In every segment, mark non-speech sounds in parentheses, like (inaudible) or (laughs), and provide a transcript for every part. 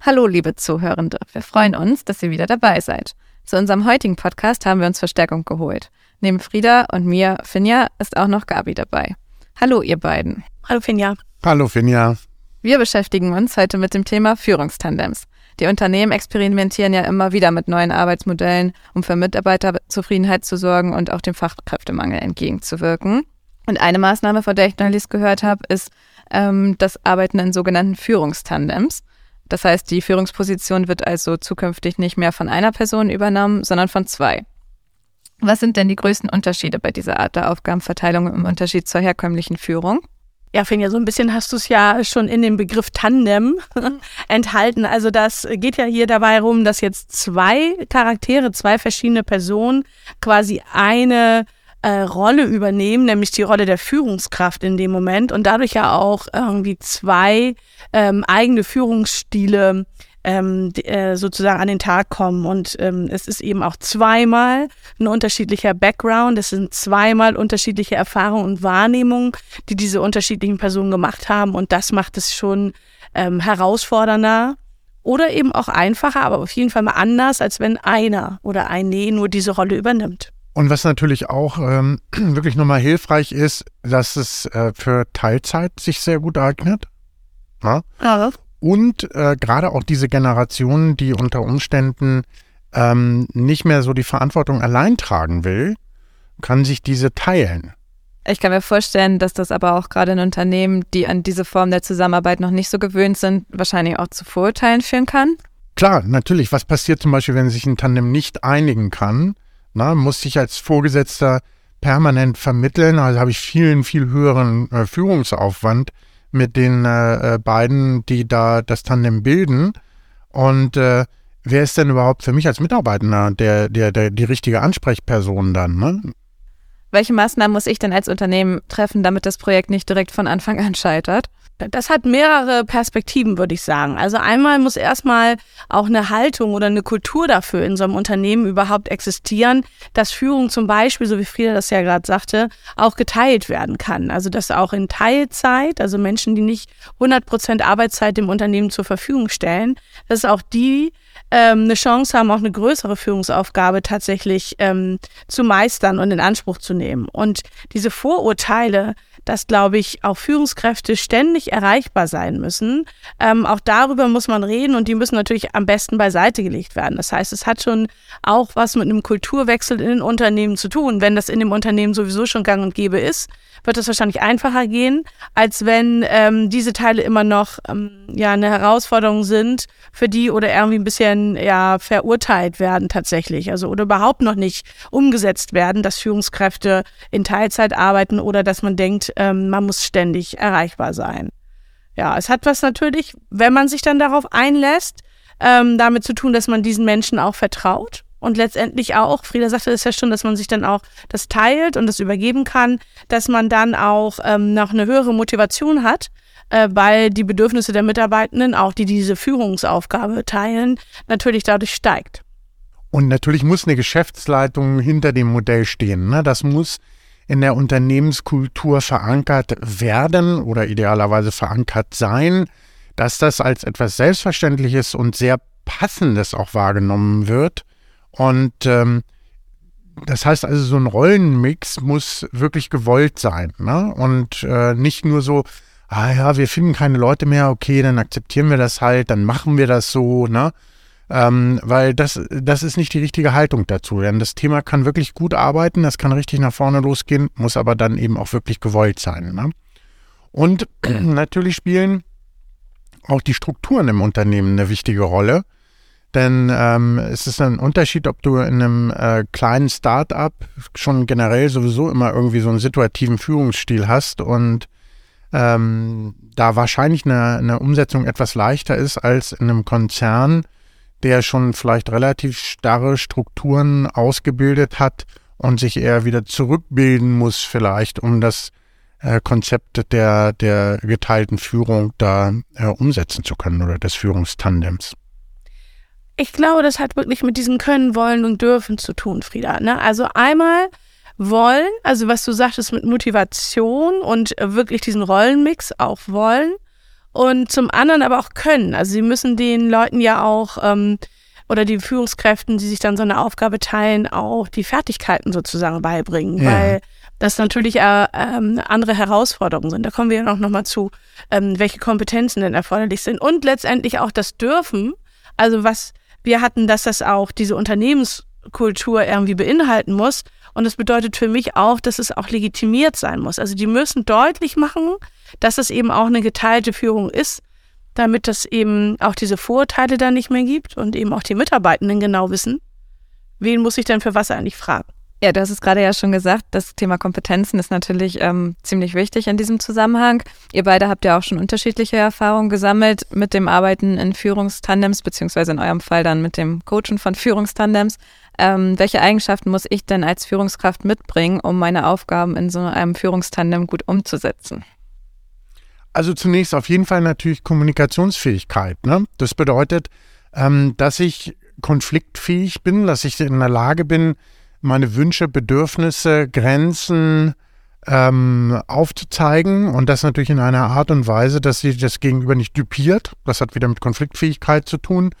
Hallo, liebe Zuhörende. Wir freuen uns, dass ihr wieder dabei seid. Zu unserem heutigen Podcast haben wir uns Verstärkung geholt. Neben Frieda und mir, Finja, ist auch noch Gabi dabei. Hallo, ihr beiden. Hallo, Finja. Hallo, Finja. Wir beschäftigen uns heute mit dem Thema Führungstandems. Die Unternehmen experimentieren ja immer wieder mit neuen Arbeitsmodellen, um für Mitarbeiterzufriedenheit zu sorgen und auch dem Fachkräftemangel entgegenzuwirken. Und eine Maßnahme, von der ich neulich gehört habe, ist ähm, das Arbeiten in sogenannten Führungstandems. Das heißt, die Führungsposition wird also zukünftig nicht mehr von einer Person übernommen, sondern von zwei. Was sind denn die größten Unterschiede bei dieser Art der Aufgabenverteilung im Unterschied zur herkömmlichen Führung? Ja, Finja, so ein bisschen hast du es ja schon in dem Begriff Tandem (laughs) enthalten. Also das geht ja hier dabei rum, dass jetzt zwei Charaktere, zwei verschiedene Personen quasi eine äh, Rolle übernehmen, nämlich die Rolle der Führungskraft in dem Moment und dadurch ja auch irgendwie zwei ähm, eigene Führungsstile ähm, äh, sozusagen an den Tag kommen. Und ähm, es ist eben auch zweimal ein unterschiedlicher Background, es sind zweimal unterschiedliche Erfahrungen und Wahrnehmungen, die diese unterschiedlichen Personen gemacht haben. Und das macht es schon ähm, herausfordernder oder eben auch einfacher, aber auf jeden Fall mal anders, als wenn einer oder eine nur diese Rolle übernimmt. Und was natürlich auch ähm, (clears throat) wirklich nochmal hilfreich ist, dass es äh, für Teilzeit sich sehr gut eignet. Na? Ja. Und äh, gerade auch diese Generation, die unter Umständen ähm, nicht mehr so die Verantwortung allein tragen will, kann sich diese teilen. Ich kann mir vorstellen, dass das aber auch gerade in Unternehmen, die an diese Form der Zusammenarbeit noch nicht so gewöhnt sind, wahrscheinlich auch zu Vorurteilen führen kann. Klar, natürlich. Was passiert zum Beispiel, wenn sich ein Tandem nicht einigen kann? Na, muss sich als Vorgesetzter permanent vermitteln. Also habe ich vielen, viel höheren äh, Führungsaufwand mit den äh, äh, beiden, die da das Tandem bilden. Und äh, wer ist denn überhaupt für mich als Mitarbeiter der, der, der, die richtige Ansprechperson dann? Ne? Welche Maßnahmen muss ich denn als Unternehmen treffen, damit das Projekt nicht direkt von Anfang an scheitert? Das hat mehrere Perspektiven, würde ich sagen. Also einmal muss erstmal auch eine Haltung oder eine Kultur dafür in so einem Unternehmen überhaupt existieren, dass Führung zum Beispiel, so wie Frieda das ja gerade sagte, auch geteilt werden kann. Also dass auch in Teilzeit, also Menschen, die nicht 100 Prozent Arbeitszeit dem Unternehmen zur Verfügung stellen, dass auch die ähm, eine Chance haben, auch eine größere Führungsaufgabe tatsächlich ähm, zu meistern und in Anspruch zu nehmen. Und diese Vorurteile, dass, glaube ich, auch Führungskräfte ständig erreichbar sein müssen. Ähm, auch darüber muss man reden und die müssen natürlich am besten beiseite gelegt werden. Das heißt, es hat schon auch was mit einem Kulturwechsel in den Unternehmen zu tun. Wenn das in dem Unternehmen sowieso schon gang und gäbe ist, wird es wahrscheinlich einfacher gehen, als wenn ähm, diese Teile immer noch ähm, ja eine Herausforderung sind für die oder irgendwie ein bisschen ja verurteilt werden tatsächlich, also oder überhaupt noch nicht umgesetzt werden, dass Führungskräfte in Teilzeit arbeiten oder dass man denkt, ähm, man muss ständig erreichbar sein. Ja, es hat was natürlich, wenn man sich dann darauf einlässt, ähm, damit zu tun, dass man diesen Menschen auch vertraut und letztendlich auch, Frieda sagte es ja schon, dass man sich dann auch das teilt und das übergeben kann, dass man dann auch ähm, noch eine höhere Motivation hat, äh, weil die Bedürfnisse der Mitarbeitenden, auch die diese Führungsaufgabe teilen, natürlich dadurch steigt. Und natürlich muss eine Geschäftsleitung hinter dem Modell stehen. Ne? Das muss in der Unternehmenskultur verankert werden oder idealerweise verankert sein, dass das als etwas Selbstverständliches und sehr Passendes auch wahrgenommen wird. Und ähm, das heißt also, so ein Rollenmix muss wirklich gewollt sein. Ne? Und äh, nicht nur so, ah ja, wir finden keine Leute mehr, okay, dann akzeptieren wir das halt, dann machen wir das so, ne? Ähm, weil das, das ist nicht die richtige Haltung dazu. Denn das Thema kann wirklich gut arbeiten, das kann richtig nach vorne losgehen, muss aber dann eben auch wirklich gewollt sein. Ne? Und (clears throat) natürlich spielen auch die Strukturen im Unternehmen eine wichtige Rolle. Denn ähm, es ist ein Unterschied, ob du in einem äh, kleinen Start-up schon generell sowieso immer irgendwie so einen situativen Führungsstil hast und ähm, da wahrscheinlich eine, eine Umsetzung etwas leichter ist als in einem Konzern, der schon vielleicht relativ starre Strukturen ausgebildet hat und sich eher wieder zurückbilden muss, vielleicht, um das äh, Konzept der, der geteilten Führung da äh, umsetzen zu können oder des Führungstandems. Ich glaube, das hat wirklich mit diesem Können, Wollen und Dürfen zu tun, Frieda. Ne? Also einmal wollen, also was du sagtest mit Motivation und wirklich diesen Rollenmix auch wollen und zum anderen aber auch können. Also sie müssen den Leuten ja auch ähm, oder die Führungskräften, die sich dann so eine Aufgabe teilen, auch die Fertigkeiten sozusagen beibringen, ja. weil das natürlich äh, ähm, andere Herausforderungen sind. Da kommen wir ja noch, noch mal zu, ähm, welche Kompetenzen denn erforderlich sind und letztendlich auch das Dürfen. Also was wir hatten, dass das auch diese Unternehmenskultur irgendwie beinhalten muss. Und das bedeutet für mich auch, dass es auch legitimiert sein muss. Also die müssen deutlich machen, dass es eben auch eine geteilte Führung ist, damit es eben auch diese Vorurteile da nicht mehr gibt und eben auch die Mitarbeitenden genau wissen, wen muss ich denn für was eigentlich fragen. Ja, du hast es gerade ja schon gesagt, das Thema Kompetenzen ist natürlich ähm, ziemlich wichtig in diesem Zusammenhang. Ihr beide habt ja auch schon unterschiedliche Erfahrungen gesammelt mit dem Arbeiten in Führungstandems, beziehungsweise in eurem Fall dann mit dem Coachen von Führungstandems. Ähm, welche Eigenschaften muss ich denn als Führungskraft mitbringen, um meine Aufgaben in so einem Führungstandem gut umzusetzen? Also zunächst auf jeden Fall natürlich Kommunikationsfähigkeit. Ne? Das bedeutet, ähm, dass ich konfliktfähig bin, dass ich in der Lage bin, meine Wünsche, Bedürfnisse, Grenzen ähm, aufzuzeigen und das natürlich in einer Art und Weise, dass sie das Gegenüber nicht düpiert. Das hat wieder mit Konfliktfähigkeit zu tun.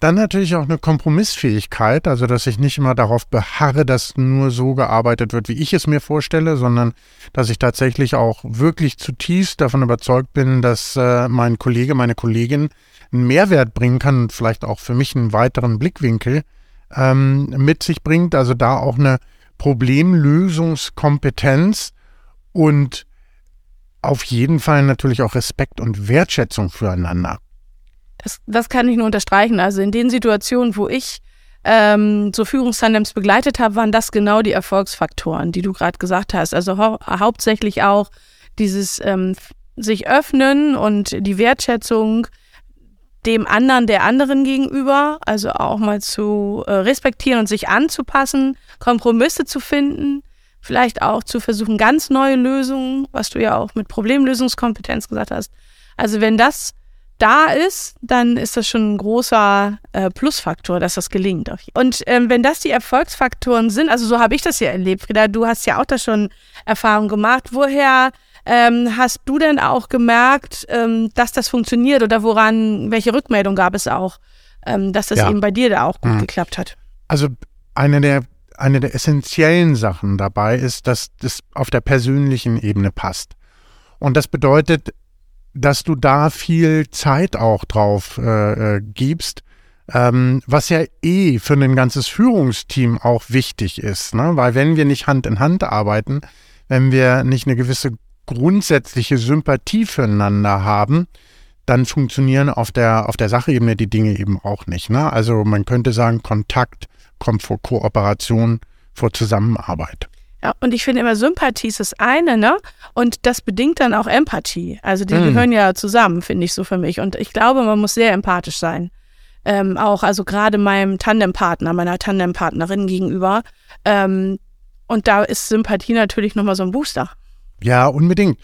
Dann natürlich auch eine Kompromissfähigkeit, also dass ich nicht immer darauf beharre, dass nur so gearbeitet wird, wie ich es mir vorstelle, sondern dass ich tatsächlich auch wirklich zutiefst davon überzeugt bin, dass äh, mein Kollege, meine Kollegin einen Mehrwert bringen kann und vielleicht auch für mich einen weiteren Blickwinkel ähm, mit sich bringt. Also da auch eine Problemlösungskompetenz und auf jeden Fall natürlich auch Respekt und Wertschätzung füreinander. Das, das kann ich nur unterstreichen. Also in den Situationen, wo ich ähm, so Führungstandems begleitet habe, waren das genau die Erfolgsfaktoren, die du gerade gesagt hast. Also hau hauptsächlich auch dieses ähm, sich öffnen und die Wertschätzung dem anderen der anderen gegenüber, also auch mal zu äh, respektieren und sich anzupassen, Kompromisse zu finden, vielleicht auch zu versuchen, ganz neue Lösungen, was du ja auch mit Problemlösungskompetenz gesagt hast. Also wenn das da ist, dann ist das schon ein großer äh, Plusfaktor, dass das gelingt. Und ähm, wenn das die Erfolgsfaktoren sind, also so habe ich das ja erlebt, Frieda, du hast ja auch da schon Erfahrung gemacht. Woher ähm, hast du denn auch gemerkt, ähm, dass das funktioniert oder woran, welche Rückmeldung gab es auch, ähm, dass das ja. eben bei dir da auch gut mhm. geklappt hat? Also eine der eine der essentiellen Sachen dabei ist, dass das auf der persönlichen Ebene passt. Und das bedeutet, dass du da viel Zeit auch drauf äh, äh, gibst, ähm, was ja eh für ein ganzes Führungsteam auch wichtig ist, ne? weil wenn wir nicht Hand in Hand arbeiten, wenn wir nicht eine gewisse grundsätzliche Sympathie füreinander haben, dann funktionieren auf der, auf der Sachebene die Dinge eben auch nicht. Ne? Also man könnte sagen, Kontakt kommt vor Kooperation, vor Zusammenarbeit. Ja, und ich finde immer, Sympathie ist das eine, ne? Und das bedingt dann auch Empathie. Also die mhm. gehören ja zusammen, finde ich so für mich. Und ich glaube, man muss sehr empathisch sein. Ähm, auch, also gerade meinem Tandempartner, meiner Tandempartnerin gegenüber. Ähm, und da ist Sympathie natürlich nochmal so ein Booster. Ja, unbedingt.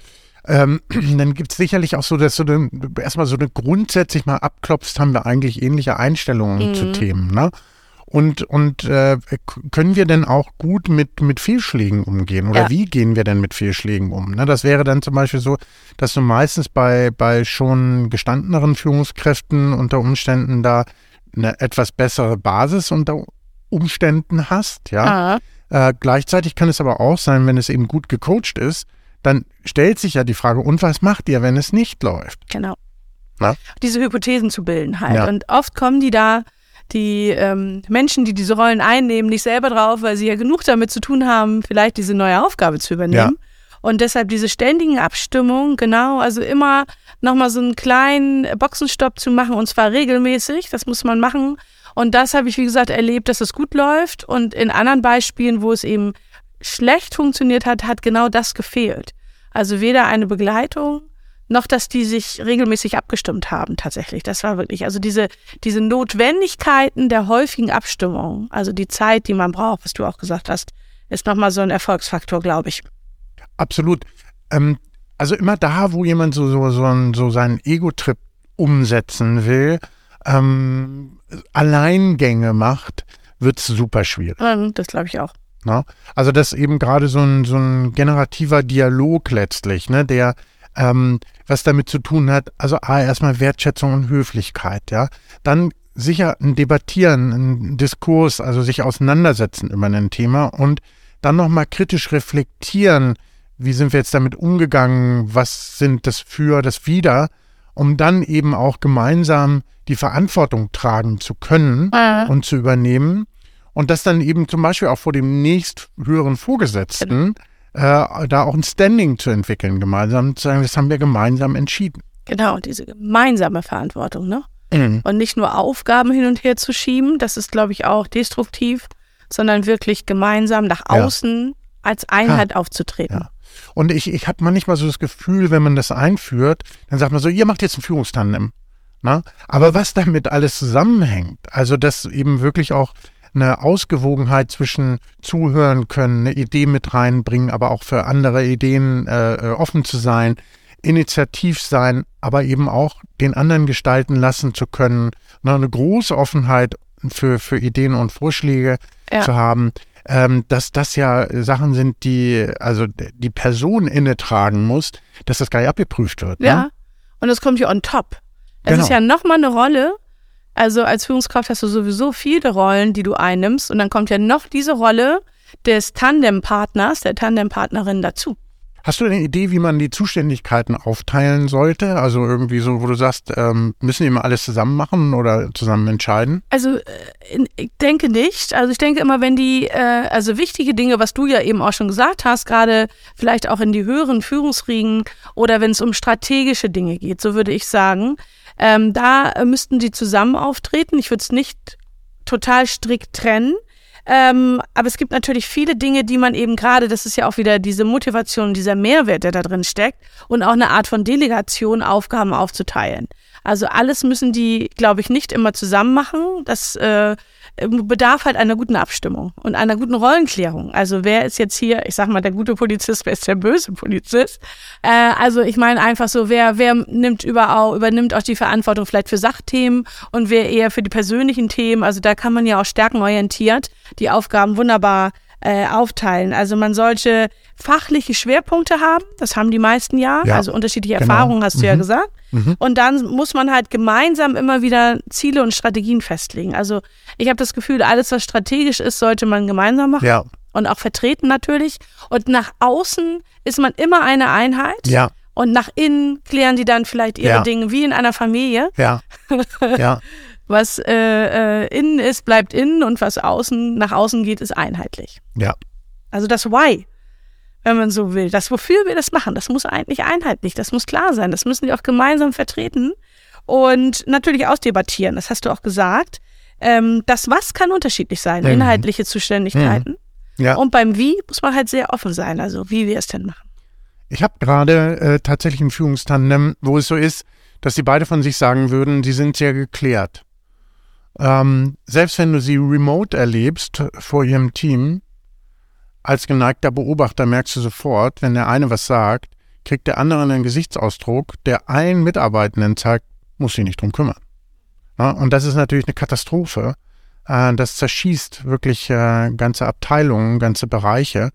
Ähm, (clears throat) dann gibt es sicherlich auch so, dass du erstmal so eine grundsätzlich mal abklopfst, haben wir eigentlich ähnliche Einstellungen mhm. zu Themen, ne? Und, und äh, können wir denn auch gut mit, mit Fehlschlägen umgehen? Oder ja. wie gehen wir denn mit Fehlschlägen um? Ne, das wäre dann zum Beispiel so, dass du meistens bei, bei schon gestandeneren Führungskräften unter Umständen da eine etwas bessere Basis unter Umständen hast, ja. Äh, gleichzeitig kann es aber auch sein, wenn es eben gut gecoacht ist, dann stellt sich ja die Frage, und was macht ihr, wenn es nicht läuft? Genau. Na? Diese Hypothesen zu bilden halt. Ja. Und oft kommen die da, die ähm, Menschen, die diese Rollen einnehmen, nicht selber drauf, weil sie ja genug damit zu tun haben, vielleicht diese neue Aufgabe zu übernehmen. Ja. Und deshalb diese ständigen Abstimmungen, genau, also immer nochmal so einen kleinen Boxenstopp zu machen und zwar regelmäßig, das muss man machen. Und das habe ich, wie gesagt, erlebt, dass es gut läuft. Und in anderen Beispielen, wo es eben schlecht funktioniert hat, hat genau das gefehlt. Also weder eine Begleitung noch, dass die sich regelmäßig abgestimmt haben tatsächlich. Das war wirklich, also diese, diese Notwendigkeiten der häufigen Abstimmung, also die Zeit, die man braucht, was du auch gesagt hast, ist nochmal so ein Erfolgsfaktor, glaube ich. Absolut. Ähm, also immer da, wo jemand so, so, so, so seinen Ego-Trip umsetzen will, ähm, Alleingänge macht, wird es super schwierig. Das glaube ich auch. Ne? Also das ist eben gerade so ein, so ein generativer Dialog letztlich, ne, der ähm, was damit zu tun hat, also A, erstmal Wertschätzung und Höflichkeit, ja. Dann sicher ein Debattieren, ein Diskurs, also sich auseinandersetzen über ein Thema und dann nochmal kritisch reflektieren, wie sind wir jetzt damit umgegangen, was sind das für, das wieder, um dann eben auch gemeinsam die Verantwortung tragen zu können Mhm. und zu übernehmen und das dann eben zum Beispiel auch vor dem nächst höheren Vorgesetzten äh, da auch ein Standing zu entwickeln, gemeinsam zu sagen, das haben wir gemeinsam entschieden. Genau, diese gemeinsame Verantwortung, ne? Mhm. Und nicht nur Aufgaben hin und her zu schieben, das ist, glaube ich, auch destruktiv, sondern wirklich gemeinsam nach Ja. außen als Einheit aufzutreten. Ja. Und ich, ich habe manchmal so das Gefühl, wenn man das einführt, dann sagt man so, ihr macht jetzt ein Führungstandem. Na? Aber was damit alles zusammenhängt, also dass eben wirklich auch eine Ausgewogenheit zwischen zuhören können, eine Idee mit reinbringen, aber auch für andere Ideen äh, äh, offen zu sein, initiativ sein, aber eben auch den anderen gestalten lassen zu können, ne, eine große Offenheit für, für Ideen und Vorschläge Ja. zu haben, ähm, dass das ja Sachen sind, die also die Person inne tragen muss, dass das gar nicht abgeprüft wird. Ja. Ne? Und das kommt hier on top. Es Genau. ist ja nochmal eine Rolle. Also als Führungskraft hast du sowieso viele Rollen, die du einnimmst. Und dann kommt ja noch diese Rolle des Tandempartners, der Tandempartnerin dazu. Hast du eine Idee, wie man die Zuständigkeiten aufteilen sollte? Also irgendwie so, wo du sagst, ähm, müssen die immer alles zusammen machen oder zusammen entscheiden? Also äh, ich denke nicht. Also ich denke immer, wenn die, äh, also wichtige Dinge, was du ja eben auch schon gesagt hast, gerade vielleicht auch in die höheren Führungsriegen oder wenn es um strategische Dinge geht, so würde ich sagen, ähm, da müssten die zusammen auftreten. Ich würde es nicht total strikt trennen. Ähm, aber es gibt natürlich viele Dinge, die man eben gerade, das ist ja auch wieder diese Motivation, dieser Mehrwert, der da drin steckt und auch eine Art von Delegation, Aufgaben aufzuteilen. Also alles müssen die, glaube ich, nicht immer zusammen machen. Das äh, bedarf halt einer guten Abstimmung und einer guten Rollenklärung. Also wer ist jetzt hier, ich sag mal, der gute Polizist, wer ist der böse Polizist? Äh, also ich meine einfach so, wer, wer nimmt überall, übernimmt auch die Verantwortung vielleicht für Sachthemen und wer eher für die persönlichen Themen. Also da kann man ja auch stärkenorientiert die Aufgaben wunderbar äh, aufteilen. Also man sollte fachliche Schwerpunkte haben, das haben die meisten ja, Ja, also unterschiedliche genau. Erfahrungen hast du ja Mhm. gesagt. Mhm. Und dann muss man halt gemeinsam immer wieder Ziele und Strategien festlegen. Also ich habe das Gefühl, alles, was strategisch ist, sollte man gemeinsam machen Ja, und auch vertreten natürlich. Und nach außen ist man immer eine Einheit. ja, Und nach innen klären die dann vielleicht ihre Ja. Dinge wie in einer Familie. ja, (laughs) ja, Was äh, äh, innen ist, bleibt innen und was außen nach außen geht, ist einheitlich. ja. Also das Why, wenn man so will, das wofür wir das machen, das muss eigentlich einheitlich, das muss klar sein, das müssen die auch gemeinsam vertreten und natürlich ausdebattieren, das hast du auch gesagt. Ähm, das Was kann unterschiedlich sein, Mhm. inhaltliche Zuständigkeiten. Ja. Und beim Wie muss man halt sehr offen sein, also wie wir es denn machen. Ich habe gerade äh, tatsächlich ein Führungstandem, wo es so ist, dass sie beide von sich sagen würden, sie sind sehr geklärt. Ähm, selbst wenn du sie remote erlebst vor ihrem Team, als geneigter Beobachter merkst du sofort, wenn der eine was sagt, kriegt der andere einen Gesichtsausdruck, der allen Mitarbeitenden zeigt, muss sich nicht drum kümmern. Ja, und das ist natürlich eine Katastrophe. Äh, das zerschießt wirklich äh, ganze Abteilungen, ganze Bereiche,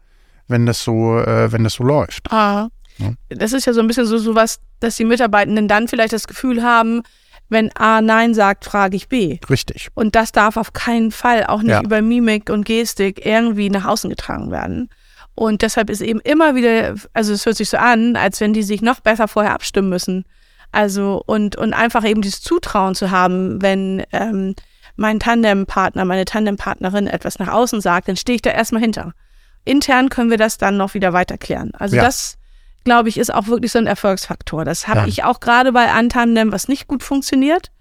wenn das so, äh, wenn das so läuft. Ah. Ja. Das ist ja so ein bisschen so sowas, dass die Mitarbeitenden dann vielleicht das Gefühl haben, wenn A Nein sagt, frage ich B. Richtig. Und das darf auf keinen Fall auch nicht Ja. über Mimik und Gestik irgendwie nach außen getragen werden. Und deshalb ist eben immer wieder, also es hört sich so an, als wenn die sich noch besser vorher abstimmen müssen. Also und, und einfach eben dieses Zutrauen zu haben, wenn ähm, mein Tandempartner, meine Tandempartnerin etwas nach außen sagt, dann stehe ich da erstmal hinter. Intern können wir das dann noch wieder weiter klären. Also Ja. das, glaube ich, ist auch wirklich so ein Erfolgsfaktor. Das habe Ja. ich auch gerade bei Antandem, was nicht gut funktioniert.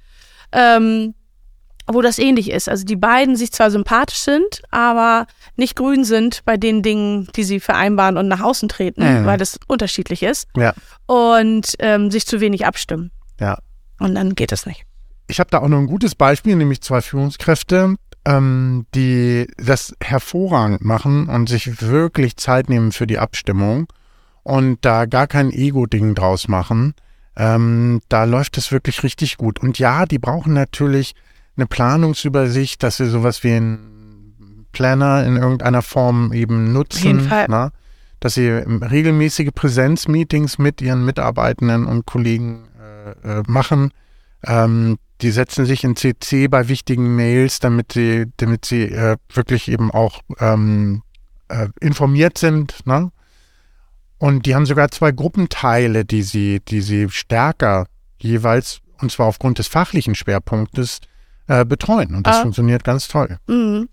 Ähm, wo das ähnlich ist. Also die beiden sich zwar sympathisch sind, aber nicht grün sind bei den Dingen, die sie vereinbaren und nach außen treten, Mhm. weil das unterschiedlich ist Ja, und ähm, sich zu wenig abstimmen. ja. Und dann geht es nicht. Ich habe da auch noch ein gutes Beispiel, nämlich zwei Führungskräfte, ähm, die das hervorragend machen und sich wirklich Zeit nehmen für die Abstimmung und da gar kein Ego-Ding draus machen. Ähm, da läuft es wirklich richtig gut. Und ja, die brauchen natürlich eine Planungsübersicht, dass wir sowas wie einen Planner in irgendeiner Form eben nutzen. Auf jeden Fall. Na? Dass sie regelmäßige Präsenzmeetings mit ihren Mitarbeitenden und Kollegen äh, äh machen. Ähm, die setzen sich in CC bei wichtigen Mails, damit sie, damit sie äh, wirklich eben auch ähm, äh, informiert sind. Ne? Und die haben sogar zwei Gruppenteile, die sie, die sie stärker jeweils, und zwar aufgrund des fachlichen Schwerpunktes, äh, betreuen. Und das ah. funktioniert ganz toll. Mhm.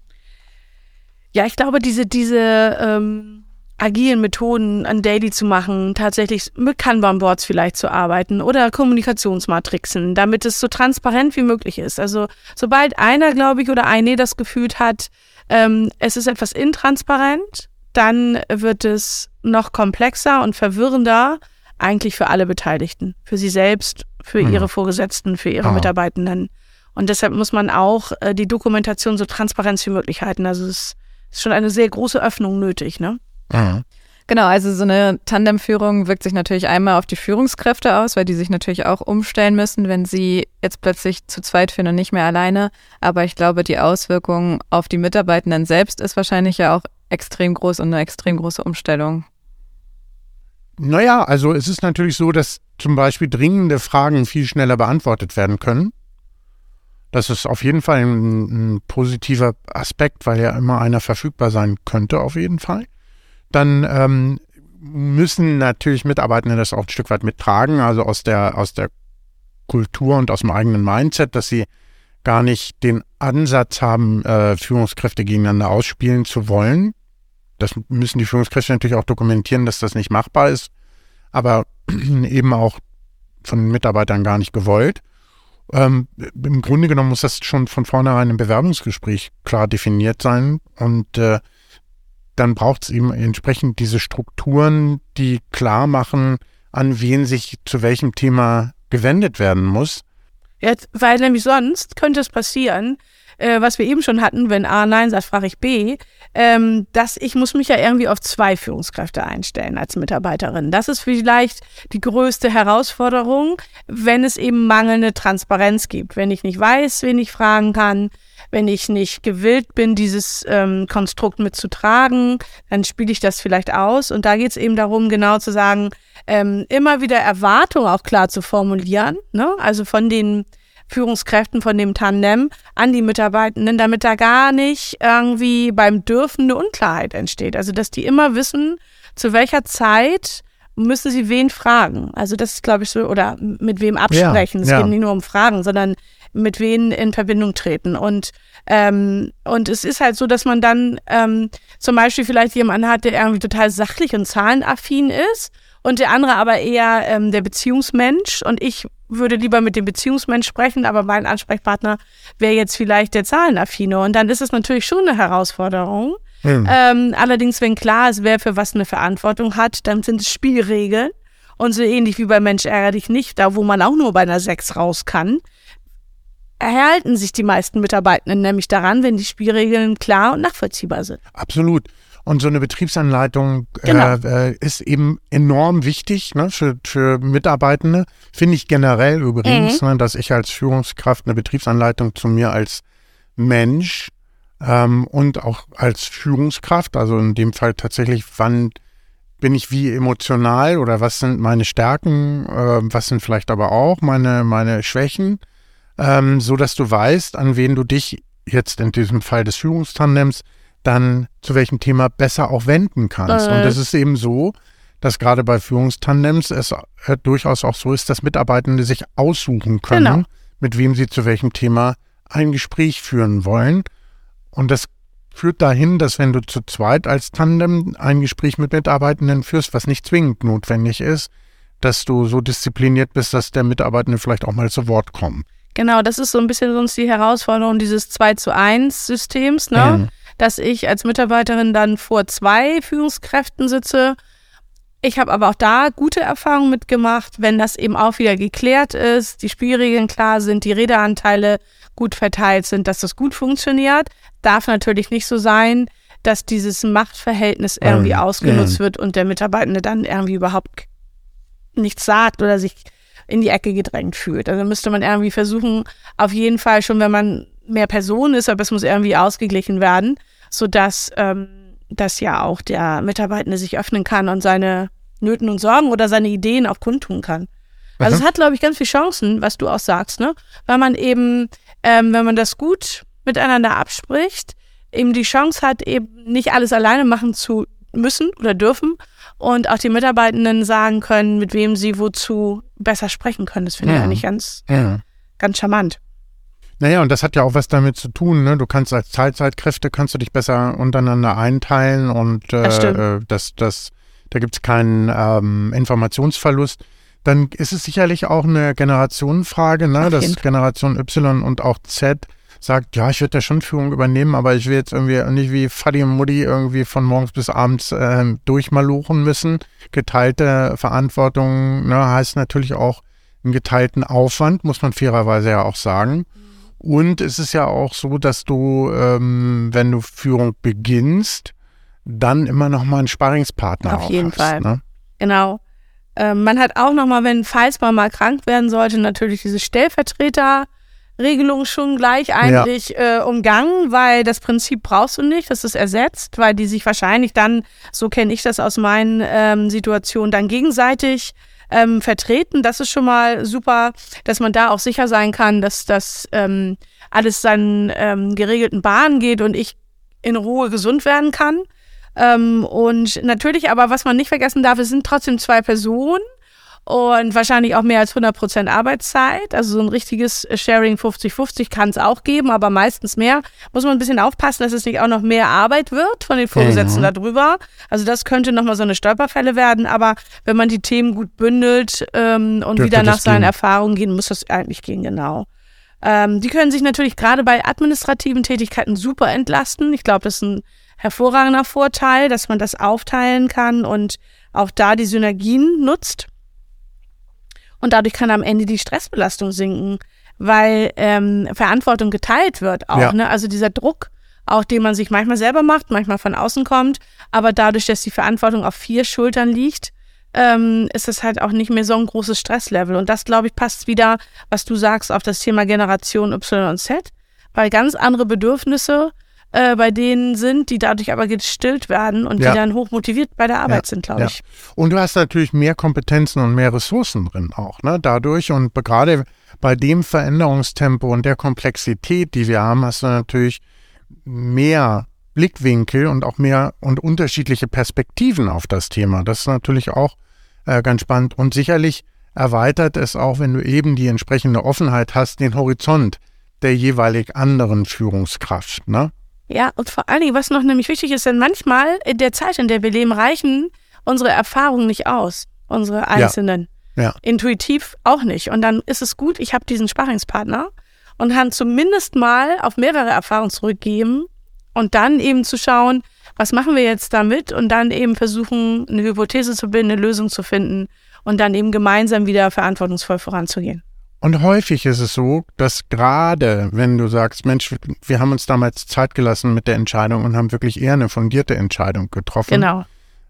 Ja, ich glaube, diese, diese ähm, agilen Methoden an Daily zu machen, tatsächlich mit Kanban-Boards vielleicht zu arbeiten oder Kommunikationsmatrixen, damit es so transparent wie möglich ist. Also sobald einer, glaube ich, oder eine das Gefühl hat, ähm, es ist etwas intransparent, dann wird es noch komplexer und verwirrender eigentlich für alle Beteiligten, für sie selbst, für mhm. ihre Vorgesetzten, für ihre ah. Mitarbeitenden. Und deshalb muss man auch äh, die Dokumentation so transparent wie möglich halten. Also es ist schon eine sehr große Öffnung nötig, ne? Mhm. Genau, also so eine Tandemführung wirkt sich natürlich einmal auf die Führungskräfte aus, weil die sich natürlich auch umstellen müssen, wenn sie jetzt plötzlich zu zweit führen und nicht mehr alleine. Aber ich glaube, die Auswirkung auf die Mitarbeitenden selbst ist wahrscheinlich ja auch extrem groß und eine extrem große Umstellung. Naja, also es ist natürlich so, dass zum Beispiel dringende Fragen viel schneller beantwortet werden können. Das ist auf jeden Fall ein, ein positiver Aspekt, weil ja immer einer verfügbar sein könnte, auf jeden Fall dann ähm, müssen natürlich Mitarbeitende das auch ein Stück weit mittragen, also aus der, aus der Kultur und aus dem eigenen Mindset, dass sie gar nicht den Ansatz haben, äh, Führungskräfte gegeneinander ausspielen zu wollen. Das müssen die Führungskräfte natürlich auch dokumentieren, dass das nicht machbar ist, aber (clears throat) eben auch von den Mitarbeitern gar nicht gewollt. Ähm, Im Grunde genommen muss das schon von vornherein im Bewerbungsgespräch klar definiert sein und äh, dann braucht es eben entsprechend diese Strukturen, die klar machen, an wen sich zu welchem Thema gewendet werden muss. Ja, weil nämlich sonst könnte es passieren, äh, was wir eben schon hatten, wenn A Nein sagt, frage ich B, ähm, dass ich muss mich ja irgendwie auf zwei Führungskräfte einstellen als Mitarbeiterin. Das ist vielleicht die größte Herausforderung, wenn es eben mangelnde Transparenz gibt, wenn ich nicht weiß, wen ich fragen kann, wenn ich nicht gewillt bin, dieses ähm, Konstrukt mitzutragen, dann spiele ich das vielleicht aus. Und da geht es eben darum, genau zu sagen, ähm, immer wieder Erwartungen auch klar zu formulieren, ne? also von den Führungskräften, von dem Tandem an die Mitarbeitenden, damit da gar nicht irgendwie beim Dürfen eine Unklarheit entsteht. Also dass die immer wissen, zu welcher Zeit müssen sie wen fragen. Also das ist, glaube ich, so, oder mit wem absprechen. Ja, es ja. geht nicht nur um Fragen, sondern mit wen in Verbindung treten. Und, ähm, und es ist halt so, dass man dann ähm, zum Beispiel vielleicht jemanden hat, der irgendwie total sachlich und zahlenaffin ist und der andere aber eher ähm, der Beziehungsmensch und ich würde lieber mit dem Beziehungsmensch sprechen, aber mein Ansprechpartner wäre jetzt vielleicht der Zahlenaffine und dann ist es natürlich schon eine Herausforderung. Mhm. Ähm, allerdings, wenn klar ist, wer für was eine Verantwortung hat, dann sind es Spielregeln. Und so ähnlich wie bei Mensch ärger dich nicht, da wo man auch nur bei einer 6 raus kann, erhalten sich die meisten Mitarbeitenden nämlich daran, wenn die Spielregeln klar und nachvollziehbar sind. Absolut. Und so eine Betriebsanleitung äh, genau. äh, ist eben enorm wichtig ne, für, für Mitarbeitende. Finde ich generell übrigens, mhm. ne, dass ich als Führungskraft eine Betriebsanleitung zu mir als Mensch ähm, und auch als Führungskraft, also in dem Fall tatsächlich, wann bin ich wie emotional oder was sind meine Stärken, äh, was sind vielleicht aber auch meine, meine Schwächen ähm, so dass du weißt, an wen du dich jetzt in diesem Fall des Führungstandems dann zu welchem Thema besser auch wenden kannst. Äh. Und es ist eben so, dass gerade bei Führungstandems es äh, durchaus auch so ist, dass Mitarbeitende sich aussuchen können, genau. mit wem sie zu welchem Thema ein Gespräch führen wollen. Und das führt dahin, dass wenn du zu zweit als Tandem ein Gespräch mit Mitarbeitenden führst, was nicht zwingend notwendig ist, dass du so diszipliniert bist, dass der Mitarbeitende vielleicht auch mal zu Wort kommt. Genau, das ist so ein bisschen sonst die Herausforderung dieses 2 zu 1 Systems, ne? Mhm. Dass ich als Mitarbeiterin dann vor zwei Führungskräften sitze. Ich habe aber auch da gute Erfahrungen mitgemacht, wenn das eben auch wieder geklärt ist, die Spielregeln klar sind, die Redeanteile gut verteilt sind, dass das gut funktioniert. Darf natürlich nicht so sein, dass dieses Machtverhältnis irgendwie mhm. ausgenutzt mhm. wird und der Mitarbeitende dann irgendwie überhaupt nichts sagt oder sich in die Ecke gedrängt fühlt. Also müsste man irgendwie versuchen, auf jeden Fall schon, wenn man mehr Personen ist, aber es muss irgendwie ausgeglichen werden, sodass ähm, dass ja auch der Mitarbeitende sich öffnen kann und seine Nöten und Sorgen oder seine Ideen auch kundtun kann. Also mhm. es hat, glaube ich, ganz viele Chancen, was du auch sagst, ne? Weil man eben, ähm, wenn man das gut miteinander abspricht, eben die Chance hat, eben nicht alles alleine machen zu müssen oder dürfen und auch die Mitarbeitenden sagen können, mit wem sie wozu besser sprechen können. Das finde ja. ich eigentlich ganz, ja. ganz charmant. Naja, und das hat ja auch was damit zu tun. Ne? Du kannst als Teilzeitkräfte kannst du dich besser untereinander einteilen und äh, das, äh, das, das, da gibt es keinen ähm, Informationsverlust. Dann ist es sicherlich auch eine Generationenfrage, ne? dass Generation Y und auch Z sagt, ja, ich würde da schon Führung übernehmen, aber ich will jetzt irgendwie nicht wie Fadi und Mutti irgendwie von morgens bis abends äh, durchmaluchen müssen. Geteilte Verantwortung ne, heißt natürlich auch einen geteilten Aufwand, muss man fairerweise ja auch sagen. Und es ist ja auch so, dass du, ähm, wenn du Führung beginnst, dann immer noch mal einen Sparringspartner Auf jeden hast, Fall. Ne? Genau. Ähm, man hat auch noch mal, wenn falls man mal krank werden sollte, natürlich diese Stellvertreterregelung schon gleich eigentlich ja. äh, umgangen, weil das Prinzip brauchst du nicht, das ist ersetzt, weil die sich wahrscheinlich dann, so kenne ich das aus meinen ähm, Situationen, dann gegenseitig ähm, vertreten. Das ist schon mal super, dass man da auch sicher sein kann, dass das ähm, alles seinen ähm, geregelten Bahnen geht und ich in Ruhe gesund werden kann. Ähm, und natürlich aber, was man nicht vergessen darf, es sind trotzdem zwei Personen und wahrscheinlich auch mehr als 100 Prozent Arbeitszeit. Also so ein richtiges Sharing 50-50 kann es auch geben, aber meistens mehr. Muss man ein bisschen aufpassen, dass es nicht auch noch mehr Arbeit wird von den Vorgesetzten mhm. darüber. Also das könnte nochmal so eine Stolperfälle werden, aber wenn man die Themen gut bündelt ähm, und Dürfte wieder nach seinen gehen. Erfahrungen gehen, muss das eigentlich gehen, genau. Ähm, die können sich natürlich gerade bei administrativen Tätigkeiten super entlasten. Ich glaube, das ist ein hervorragender Vorteil, dass man das aufteilen kann und auch da die Synergien nutzt. Und dadurch kann am Ende die Stressbelastung sinken, weil ähm, Verantwortung geteilt wird auch. Ja. Ne? Also dieser Druck, auch den man sich manchmal selber macht, manchmal von außen kommt, aber dadurch, dass die Verantwortung auf vier Schultern liegt, ähm, ist es halt auch nicht mehr so ein großes Stresslevel. Und das, glaube ich, passt wieder, was du sagst, auf das Thema Generation Y und Z, weil ganz andere Bedürfnisse äh, bei denen sind, die dadurch aber gestillt werden und ja. die dann hochmotiviert bei der Arbeit ja. sind, glaube ich. Und du hast natürlich mehr Kompetenzen und mehr Ressourcen drin auch, ne? Dadurch und gerade bei dem Veränderungstempo und der Komplexität, die wir haben, hast du natürlich mehr Blickwinkel und auch mehr und unterschiedliche Perspektiven auf das Thema. Das ist natürlich auch äh, ganz spannend und sicherlich erweitert es auch, wenn du eben die entsprechende Offenheit hast, den Horizont der jeweilig anderen Führungskraft. Ne? Ja, und vor allen Dingen, was noch nämlich wichtig ist, denn manchmal in der Zeit, in der wir leben, reichen unsere Erfahrungen nicht aus, unsere einzelnen. Ja. ja. Intuitiv auch nicht. Und dann ist es gut, ich habe diesen Sparringspartner und kann zumindest mal auf mehrere Erfahrungen zurückgeben und dann eben zu schauen, was machen wir jetzt damit und dann eben versuchen, eine Hypothese zu bilden, eine Lösung zu finden und dann eben gemeinsam wieder verantwortungsvoll voranzugehen. Und häufig ist es so, dass gerade wenn du sagst, Mensch, wir haben uns damals Zeit gelassen mit der Entscheidung und haben wirklich eher eine fundierte Entscheidung getroffen. Genau.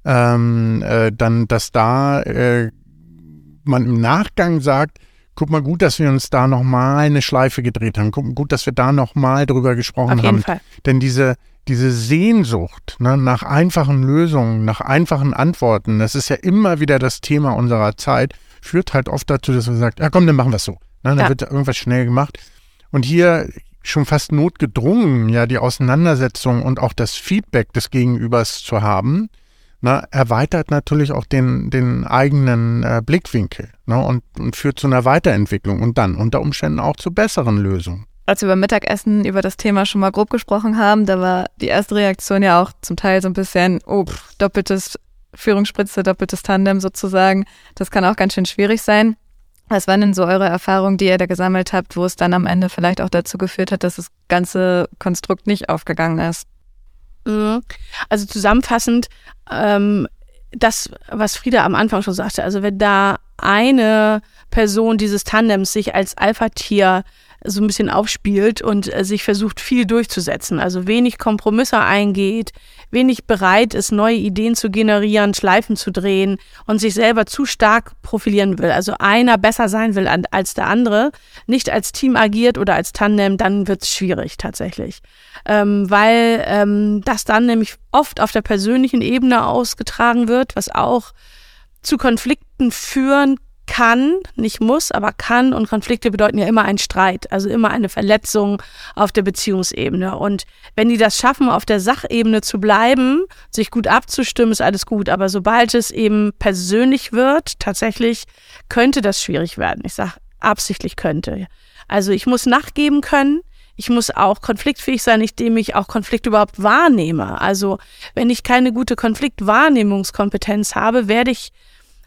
Ähm, äh, dann, dass da äh, man im Nachgang sagt, guck mal gut, dass wir uns da nochmal eine Schleife gedreht haben. Guck mal gut, dass wir da nochmal drüber gesprochen Auf jeden haben. Fall. Denn diese, diese Sehnsucht ne, nach einfachen Lösungen, nach einfachen Antworten, das ist ja immer wieder das Thema unserer Zeit, führt halt oft dazu, dass man sagt, ja komm, dann machen wir es so. Ne, dann ja. wird irgendwas schnell gemacht. Und hier schon fast notgedrungen, ja, die Auseinandersetzung und auch das Feedback des Gegenübers zu haben, ne, erweitert natürlich auch den, den eigenen äh, Blickwinkel ne, und, und führt zu einer Weiterentwicklung und dann unter Umständen auch zu besseren Lösungen. Als wir beim Mittagessen über das Thema schon mal grob gesprochen haben, da war die erste Reaktion ja auch zum Teil so ein bisschen, oh, pff, doppeltes Führungsspritze, doppeltes Tandem sozusagen. Das kann auch ganz schön schwierig sein. Was waren denn so eure Erfahrungen, die ihr da gesammelt habt, wo es dann am Ende vielleicht auch dazu geführt hat, dass das ganze Konstrukt nicht aufgegangen ist? Mhm. Also zusammenfassend, ähm, das, was Frieda am Anfang schon sagte, also wenn da eine Person dieses Tandems sich als Alpha-Tier so ein bisschen aufspielt und äh, sich versucht, viel durchzusetzen. Also wenig Kompromisse eingeht, wenig bereit ist, neue Ideen zu generieren, Schleifen zu drehen und sich selber zu stark profilieren will. Also einer besser sein will als der andere, nicht als Team agiert oder als Tandem, dann wird es schwierig tatsächlich. Ähm, weil ähm, das dann nämlich oft auf der persönlichen Ebene ausgetragen wird, was auch zu Konflikten führen kann, nicht muss, aber kann und Konflikte bedeuten ja immer einen Streit, also immer eine Verletzung auf der Beziehungsebene. Und wenn die das schaffen, auf der Sachebene zu bleiben, sich gut abzustimmen, ist alles gut. Aber sobald es eben persönlich wird, tatsächlich könnte das schwierig werden. Ich sage absichtlich könnte. Also ich muss nachgeben können. Ich muss auch konfliktfähig sein, indem ich auch Konflikt überhaupt wahrnehme. Also wenn ich keine gute Konfliktwahrnehmungskompetenz habe, werde ich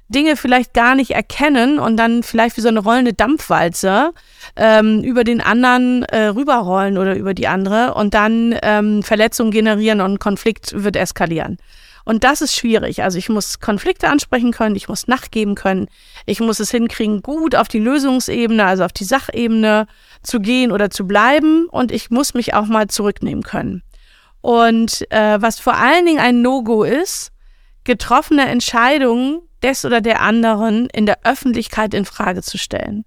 Dinge vielleicht gar nicht erkennen und dann vielleicht wie so eine rollende Dampfwalze ähm, über den anderen äh, rüberrollen oder über die andere und dann ähm, Verletzungen generieren und Konflikt wird eskalieren. Und das ist schwierig. Also ich muss Konflikte ansprechen können, ich muss nachgeben können, ich muss es hinkriegen, gut auf die Lösungsebene, also auf die Sachebene zu gehen oder zu bleiben und ich muss mich auch mal zurücknehmen können. Und äh, was vor allen Dingen ein No-Go ist, getroffene Entscheidungen des oder der anderen in der Öffentlichkeit in Frage zu stellen.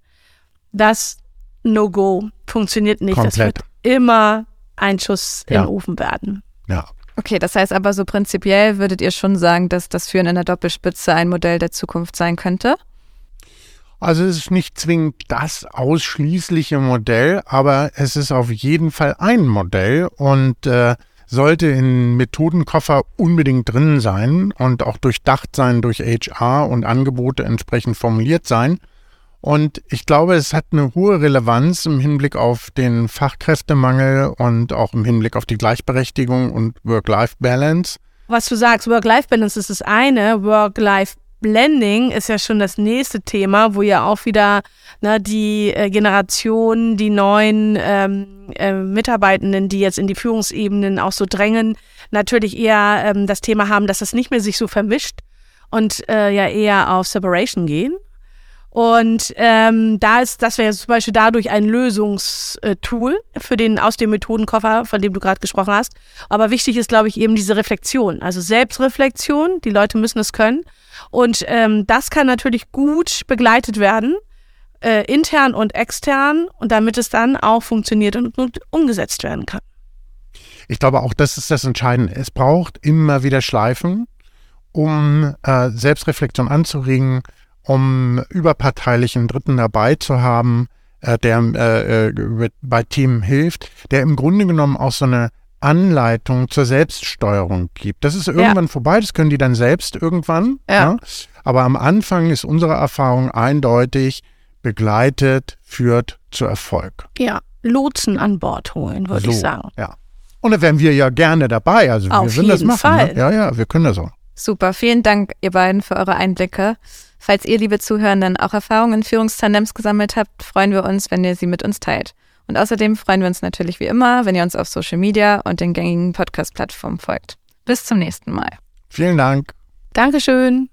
Das No-Go funktioniert nicht. Komplett. Das wird immer ein Schuss ja. im Ofen werden. Ja. Okay, das heißt aber so prinzipiell würdet ihr schon sagen, dass das Führen in der Doppelspitze ein Modell der Zukunft sein könnte? Also es ist nicht zwingend das ausschließliche Modell, aber es ist auf jeden Fall ein Modell und äh, sollte in Methodenkoffer unbedingt drin sein und auch durchdacht sein durch HR und Angebote entsprechend formuliert sein. Und ich glaube, es hat eine hohe Relevanz im Hinblick auf den Fachkräftemangel und auch im Hinblick auf die Gleichberechtigung und Work-Life-Balance. Was du sagst, Work-Life-Balance ist das eine, Work-Life Blending ist ja schon das nächste Thema, wo ja auch wieder ne, die äh, Generation, die neuen ähm, äh, Mitarbeitenden, die jetzt in die Führungsebenen auch so drängen, natürlich eher ähm, das Thema haben, dass das nicht mehr sich so vermischt und äh, ja eher auf Separation gehen. Und ähm, da ist, das wäre zum Beispiel dadurch ein Lösungstool für den aus dem Methodenkoffer, von dem du gerade gesprochen hast. Aber wichtig ist, glaube ich, eben diese Reflexion, also Selbstreflexion. Die Leute müssen es können. Und ähm, das kann natürlich gut begleitet werden, äh, intern und extern, und damit es dann auch funktioniert und, und umgesetzt werden kann. Ich glaube, auch das ist das Entscheidende. Es braucht immer wieder Schleifen, um äh, Selbstreflexion anzuregen, um überparteilichen Dritten dabei zu haben, äh, der äh, äh, bei Team hilft, der im Grunde genommen auch so eine Anleitung zur Selbststeuerung gibt. Das ist irgendwann ja. vorbei, das können die dann selbst irgendwann. Ja. ja. Aber am Anfang ist unsere Erfahrung eindeutig, begleitet führt zu Erfolg. Ja, Lotsen an Bord holen, würde so, ich sagen. Ja. Und da wären wir ja gerne dabei. Also Auf wir würden das machen. Ne? Ja, ja, wir können das auch. Super, vielen Dank, ihr beiden, für eure Einblicke. Falls ihr, liebe Zuhörenden, auch Erfahrungen in Führungstandems gesammelt habt, freuen wir uns, wenn ihr sie mit uns teilt. Und außerdem freuen wir uns natürlich wie immer, wenn ihr uns auf Social Media und den gängigen Podcast-Plattformen folgt. Bis zum nächsten Mal. Vielen Dank. Dankeschön.